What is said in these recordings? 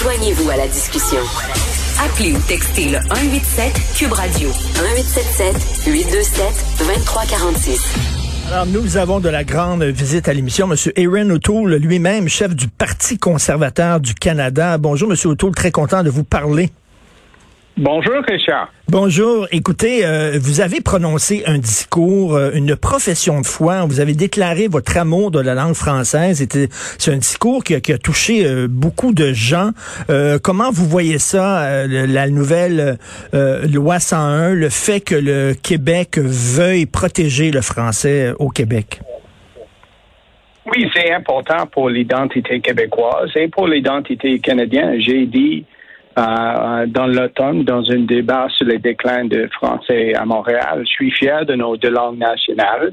Joignez-vous à la discussion. Appelez ou textez le 187 Cube Radio 1877 827 2346. Alors, nous avons de la grande visite à l'émission. Monsieur Aaron O'Toole, lui-même, chef du Parti conservateur du Canada. Bonjour, Monsieur O'Toole, très content de vous parler. Bonjour, Richard. Bonjour. Écoutez, euh, vous avez prononcé un discours, euh, une profession de foi. Vous avez déclaré votre amour de la langue française. C'est un discours qui a, touché euh, beaucoup de gens. comment vous voyez ça, la nouvelle loi 101, le fait que le Québec veuille protéger le français au Québec? Oui, c'est important pour l'identité québécoise et pour l'identité canadienne. J'ai dit euh, dans l'automne, dans un débat sur les déclins de français à Montréal. Je suis fier de nos deux langues nationales.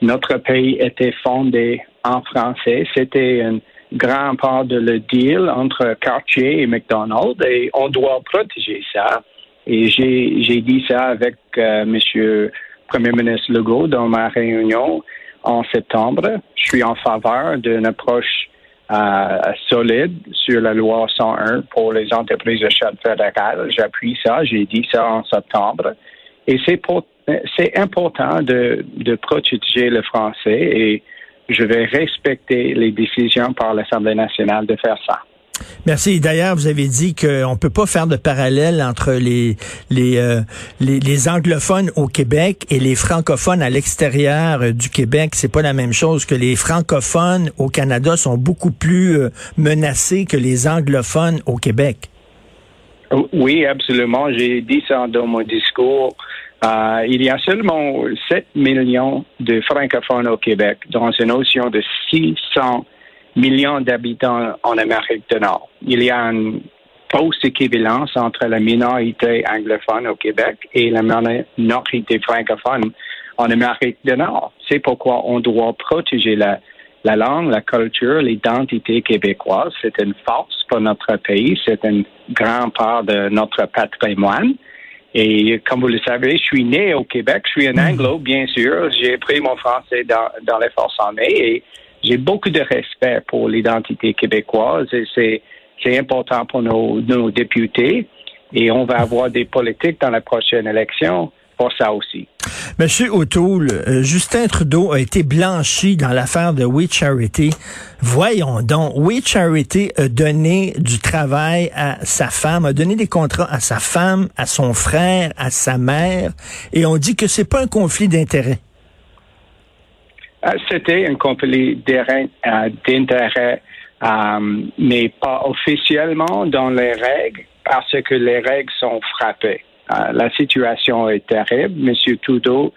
Notre pays était fondé en français. C'était une grande part de le deal entre Cartier et McDonald's et on doit protéger ça. Et j'ai dit ça avec euh, Monsieur Premier ministre Legault dans ma réunion en septembre. Je suis en faveur d'une approche euh, solide sur la loi 101 pour les entreprises de charte fédérale. J'appuie ça, j'ai dit ça en septembre. Et c'est c'est important de, de protéger le français et je vais respecter les décisions par l'Assemblée nationale de faire ça. Merci. D'ailleurs, vous avez dit qu'on ne peut pas faire de parallèle entre les, euh, les, les, anglophones au Québec et les francophones à l'extérieur euh, du Québec. C'est pas la même chose que les francophones au Canada sont beaucoup plus euh, menacés que les anglophones au Québec. Oui, absolument. J'ai dit ça dans mon discours. il y a seulement 7 millions de francophones au Québec, dans une notion de 600 millions d'habitants en Amérique du Nord. Il y a une fausse équivalence entre la minorité anglophone au Québec et la minorité francophone en Amérique du Nord. C'est pourquoi on doit protéger la, la langue, la culture, l'identité québécoise. C'est une force pour notre pays. C'est une grande part de notre patrimoine. Et comme vous le savez, je suis né au Québec. Je suis un mm. anglo, bien sûr. J'ai pris mon français dans, dans les forces armées et j'ai beaucoup de respect pour l'identité québécoise et c'est, c'est important pour nos, nos députés. Et on va avoir des politiques dans la prochaine élection pour ça aussi. Monsieur O'Toole, euh, Justin Trudeau a été blanchi dans l'affaire de We Charity. Voyons donc, We Charity a donné du travail à sa femme, a donné des contrats à sa femme, à son frère, à sa mère, et on dit que c'est pas un conflit d'intérêts. Euh, c'était un conflit euh, d'intérêt, euh, mais pas officiellement dans les règles, parce que les règles sont frappées. la situation est terrible. Monsieur Trudeau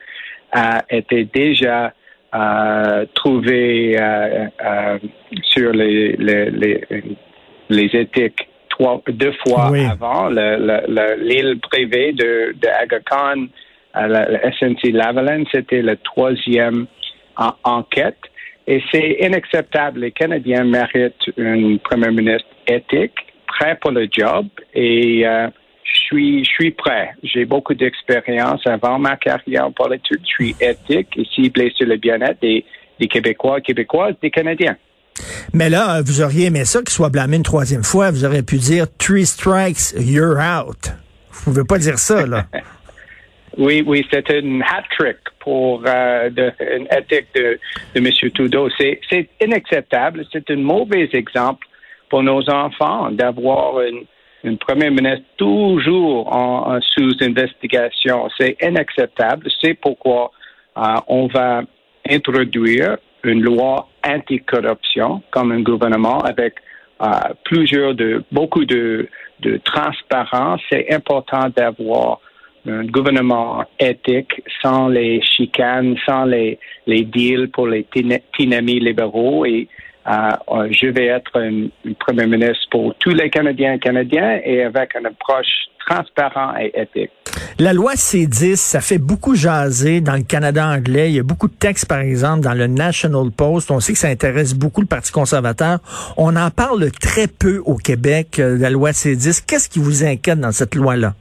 a été déjà trouvé sur les, les, les, éthiques deux fois avant. L'île privée de, de Aga Khan, la SNC Lavalin, c'était le troisième en enquête. Et c'est inacceptable. Les Canadiens méritent un premier ministre éthique, prêt pour le job. Et euh, je suis, je suis prêt. J'ai beaucoup d'expérience avant ma carrière politique. Je suis éthique et ciblé sur le bien-être des, des Québécois, Québécoises, des Canadiens. Mais là, vous auriez aimé ça qu'il soit blâmé une troisième fois. Vous auriez pu dire three strikes, you're out. Vous pouvez pas dire ça, là. Oui, oui, c'est un hat-trick pour euh, une éthique de, M. Trudeau. C'est, inacceptable. C'est un mauvais exemple pour nos enfants d'avoir une, première ministre toujours en, sous investigation. C'est inacceptable. C'est pourquoi euh, on va introduire une loi anticorruption comme un gouvernement avec euh, plusieurs de beaucoup de transparence. C'est important d'avoir un gouvernement éthique sans les chicanes, sans les, les deals pour les tinamis libéraux. Et euh, euh, je vais être un, premier ministre pour tous les Canadiens et Canadiens et avec une approche transparente et éthique. La loi C10, ça fait beaucoup jaser dans le Canada anglais. Il y a beaucoup de textes, par exemple, dans le National Post. On sait que ça intéresse beaucoup le Parti conservateur. On en parle très peu au Québec, euh, la loi C10. Qu'est-ce qui vous inquiète dans cette loi-là?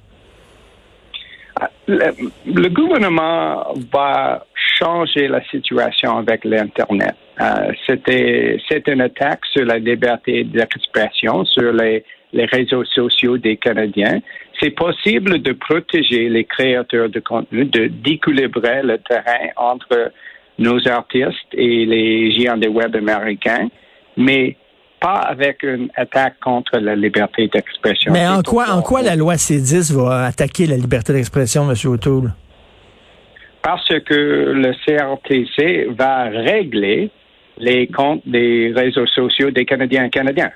Le, gouvernement va changer la situation avec l'Internet. Euh, c'était, c'est une attaque sur la liberté d'expression, sur les, les réseaux sociaux des Canadiens. C'est possible de protéger les créateurs de contenu, de d'équilibrer le terrain entre nos artistes et les géants des web américains, mais pas avec une attaque contre la liberté d'expression. Mais en quoi, en quoi la loi C10 va attaquer la liberté d'expression, M. O'Toole? Parce que le CRTC va régler les comptes des réseaux sociaux des Canadiens et Canadiens.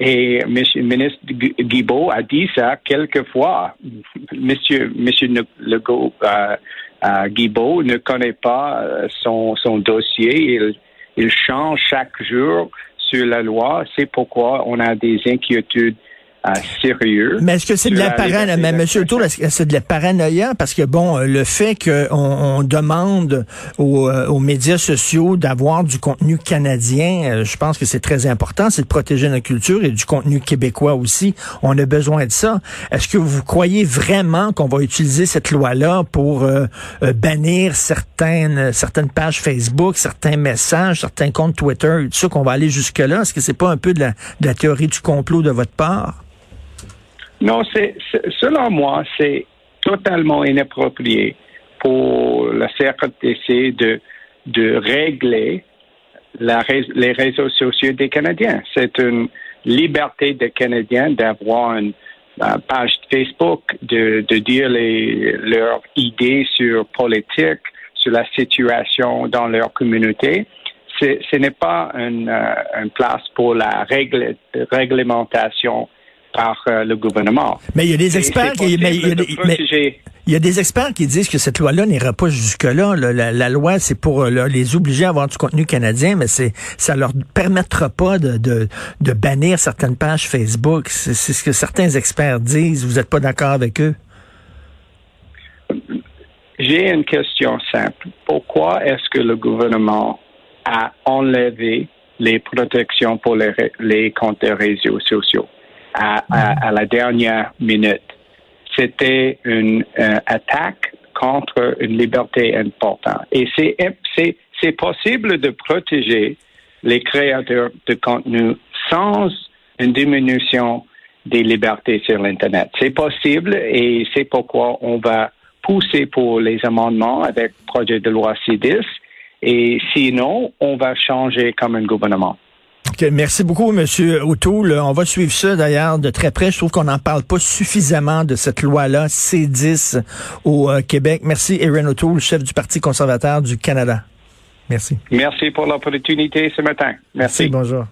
Et M. le ministre Guibault a dit ça quelques fois. Monsieur, Monsieur Legault, euh, euh, Guibault ne connaît pas euh, son, son dossier. Il, il change chaque jour sur la loi. C'est pourquoi on a des inquiétudes euh, sérieux. Mais est-ce que c'est de la paranoïa, mais Monsieur Tour, est-ce que c'est de la paranoïa? Parce que bon, le fait qu'on on demande aux, euh, aux, médias sociaux d'avoir du contenu canadien, euh, je pense que c'est très important, c'est de protéger notre culture et du contenu québécois aussi. On a besoin de ça. Est-ce que vous croyez vraiment qu'on va utiliser cette loi-là pour bannir certaines certaines pages Facebook, certains messages, certains comptes Twitter, tout ça qu'on va aller jusque là Est-ce que c'est pas un peu de la, de la théorie du complot de votre part? Non, c'est selon moi, c'est totalement inapproprié pour la CRTC de, de régler la, les réseaux sociaux des Canadiens. C'est une liberté des Canadiens d'avoir une, page Facebook, de, de dire les, leurs idées sur politique, sur la situation dans leur communauté. Ce n'est pas une, euh, une, place pour la réglementation par euh, le gouvernement. Mais il y a des experts qui... Mais, il, y a des, il y a des experts qui disent que cette loi-là n'ira pas jusque-là. La, loi, c'est pour euh, les obliger à avoir du contenu canadien, mais c'est ça leur permettra pas de, de, de bannir certaines pages Facebook. C'est ce que certains experts disent. Vous n'êtes pas d'accord avec eux? J'ai une question simple. Pourquoi est-ce que le gouvernement a enlevé les protections pour les, les comptes réseaux sociaux? À, la dernière minute. C'était une euh, attaque contre une liberté importante. Et c'est, c'est, c'est possible de protéger les créateurs de contenu sans une diminution des libertés sur l'Internet. C'est possible et c'est pourquoi on va pousser pour les amendements avec le projet de loi C10 et sinon, on va changer comme un gouvernement merci beaucoup, Monsieur O'Toole. On va suivre ça d'ailleurs de très près. Je trouve qu'on n'en parle pas suffisamment de cette loi-là, C10 au euh, Québec. Merci, Erin O'Toole, chef du Parti conservateur du Canada. Merci. Merci pour l'opportunité ce matin. Merci. bonjour.